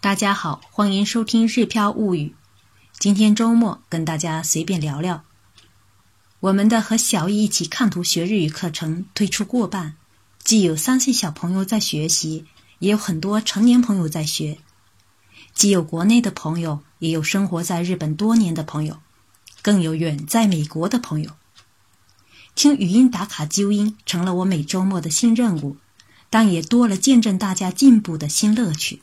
大家好，欢迎收听《日飘物语》。今天周末，跟大家随便聊聊。我们的和小易一起看图学日语课程推出过半，既有三岁小朋友在学习，也有很多成年朋友在学。既有国内的朋友，也有生活在日本多年的朋友，更有远在美国的朋友。听语音打卡纠音成了我每周末的新任务，但也多了见证大家进步的新乐趣。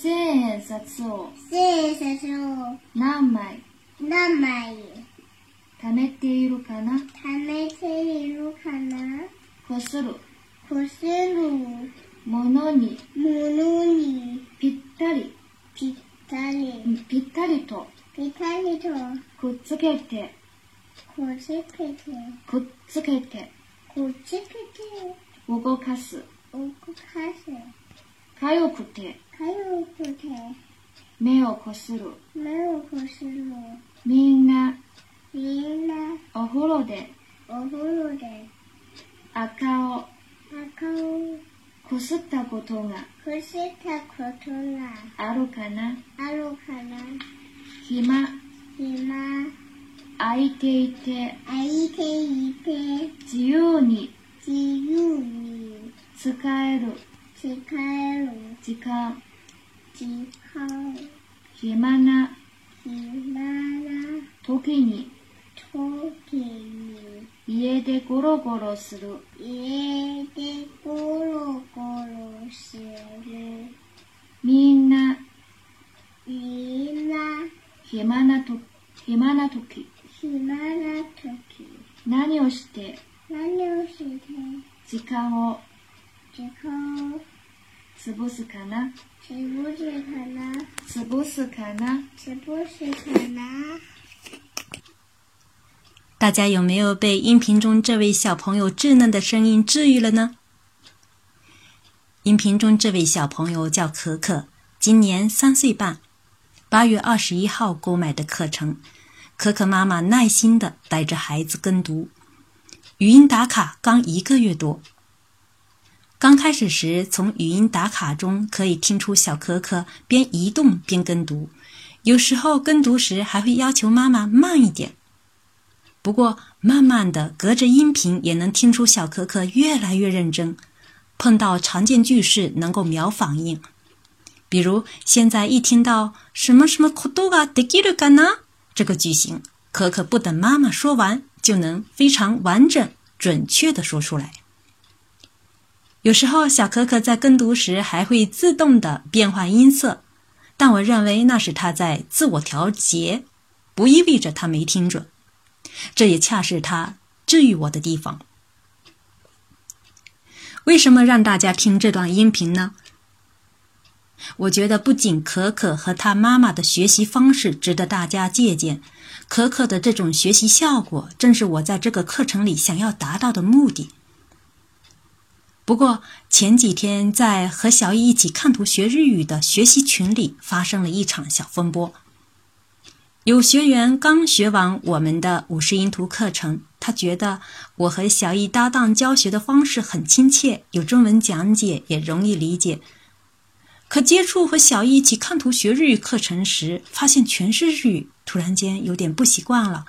千円札を千円札を何枚？何枚？貯めているかな？貯めているかな？こする。こする。ものに。ものに。ぴったり、ぴったり、ぴったりと。ぴったりと。くっつけて、こつけて、くっつけて、こっつけて、動かす。動かす。かゆくて、かゆくて、目をこする。目をこする。みんな、みんな、お風呂で。お風呂で、赤を。赤を。こすったことが。こすったことが。あるかな。あるかな。暇、今、空いていて、空いていて、自由に。自由に。使える時間、時間、暇な。暇な時に。時に、家でゴロゴロする。家でゴロゴロする。みんな。みんな、暇なと暇な時、暇な時、何をして。何をして、時間を時間を潰すかな潰すかな潰すかな潰すかな大家有没有被音频中这位小朋友稚嫩的声音治愈了呢？音频中这位小朋友叫可可，今年三岁半，八月二十一号购买的课程。可可妈妈耐心的带着孩子跟读，语音打卡刚一个月多。 刚开始时，从语音打卡中可以听出小可可边移动边跟读，有时候跟读时还会要求妈妈慢一点。不过，慢慢的，隔着音频也能听出小可可越来越认真，碰到常见句式能够秒反应。比如，现在一听到什么什么ことができるかな这个句型，可可不等妈妈说完，就能非常完整、准确的说出来。 有时候，小可可在跟读时还会自动的变换音色，但我认为那是他在自我调节，不意味着他没听准。这也恰是他治愈我的地方。为什么让大家听这段音频呢？我觉得不仅可可和他妈妈的学习方式值得大家借鉴，可可的这种学习效果正是我在这个课程里想要达到的目的。不过前几天在和小易一起看图学日语的学习群里发生了一场小风波。有学员刚学完我们的五十音图课程，他觉得我和小易搭档教学的方式很亲切，有中文讲解也容易理解。可接触和小易一起看图学日语课程时，发现全是日语，突然间有点不习惯了。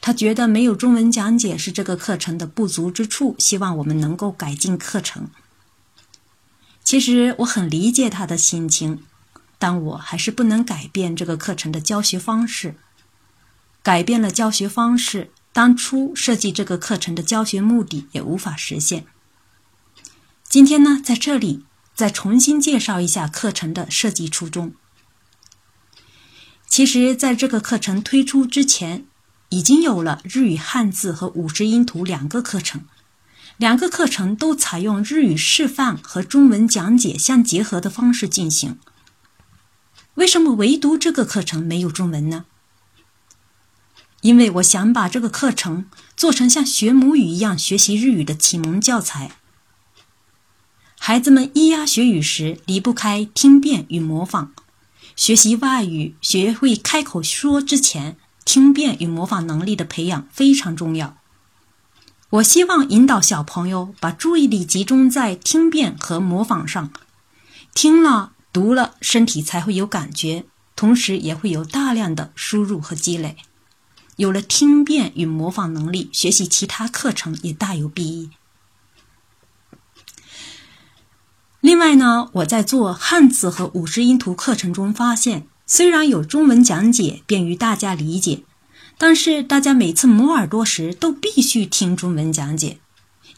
他觉得没有中文讲解是这个课程的不足之处，希望我们能够改进课程。其实我很理解他的心情。但我还是不能改变这个课程的教学方式。改变了教学方式，当初设计这个课程的教学目的也无法实现。今天呢，在这里再重新介绍一下课程的设计初衷。其实，在这个课程推出之前，已经有了日语汉字和五十音图两个课程，两个课程都采用日语示范和中文讲解相结合的方式进行。为什么唯独这个课程没有中文呢？因为我想把这个课程做成像学母语一样学习日语的启蒙教材。孩子们咿呀学语时离不开听辨与模仿。学习外语、学会开口说之前，听辨与模仿能力的培养非常重要。我希望引导小朋友把注意力集中在听辨和模仿上，听了、读了，身体才会有感觉，同时也会有大量的输入和积累。有了听辨与模仿能力，学习其他课程也大有裨益。另外呢，我在做汉字和五十音图课程中发现，虽然有中文讲解便于大家理解，但是大家每次磨耳朵时都必须听中文讲解，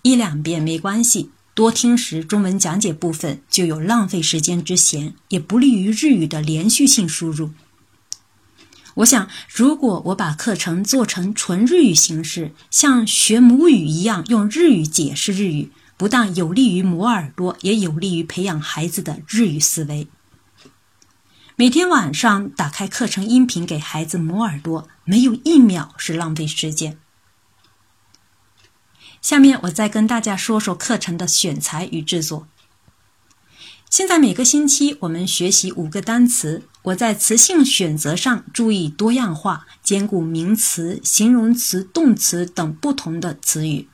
一两遍没关系，多听时中文讲解部分就有浪费时间之嫌，也不利于日语的连续性输入。我想，如果我把课程做成纯日语形式，像学母语一样用日语解释日语。不但有利于磨耳朵，也有利于培养孩子的日语思维。每天晚上打开课程音频给孩子磨耳朵，没有一秒是浪费时间。下面我再跟大家说说课程的选材与制作。现在每个星期我们学习五个单词，我在词性选择上注意多样化，兼顾名词、形容词、动词等不同的词语。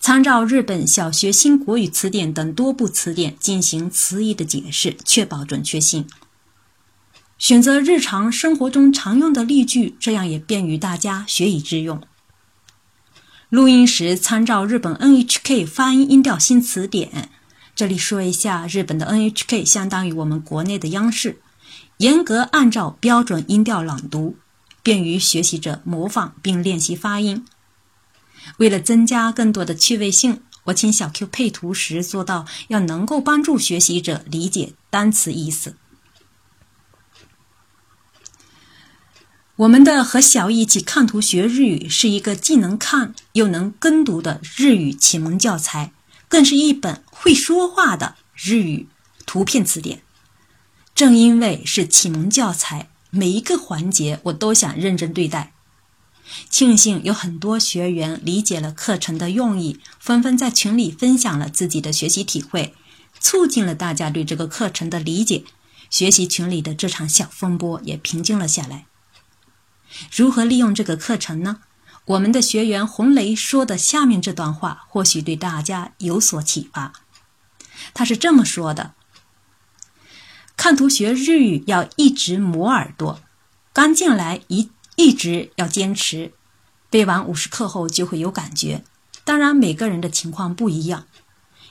参照日本小学新国语词典等多部词典进行词义的解释，确保准确性。选择日常生活中常用的例句，这样也便于大家学以致用。录音时参照日本 NHK 发音音调新词典。这里说一下，日本的 NHK 相当于我们国内的央视，严格按照标准音调朗读，便于学习者模仿并练习发音。为了增加更多的趣味性，我请小 Q 配图时做到要能够帮助学习者理解单词意思。我们的和小一起看图学日语是一个既能看又能跟读的日语启蒙教材，更是一本会说话的日语图片词典。正因为是启蒙教材，每一个环节我都想认真对待。庆幸有很多学员理解了课程的用意，纷纷在群里分享了自己的学习体会，促进了大家对这个课程的理解。学习群里的这场小风波也平静了下来。如何利用这个课程呢？我们的学员红雷说的下面这段话，或许对大家有所启发。他是这么说的：“看图学日语要一直磨耳朵，刚进来一。”一直要坚持，背完五十课后就会有感觉。当然，每个人的情况不一样。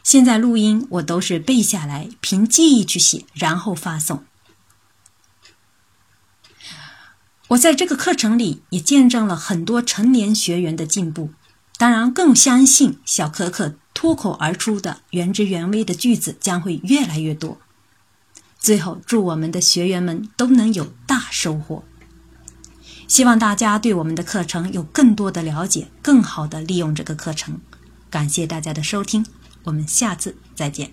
现在录音我都是背下来，凭记忆去写，然后发送。我在这个课程里也见证了很多成年学员的进步，当然更相信小可可脱口而出的原汁原味的句子将会越来越多。最后，祝我们的学员们都能有大收获。希望大家对我们的课程有更多的了解，更好的利用这个课程。感谢大家的收听，我们下次再见。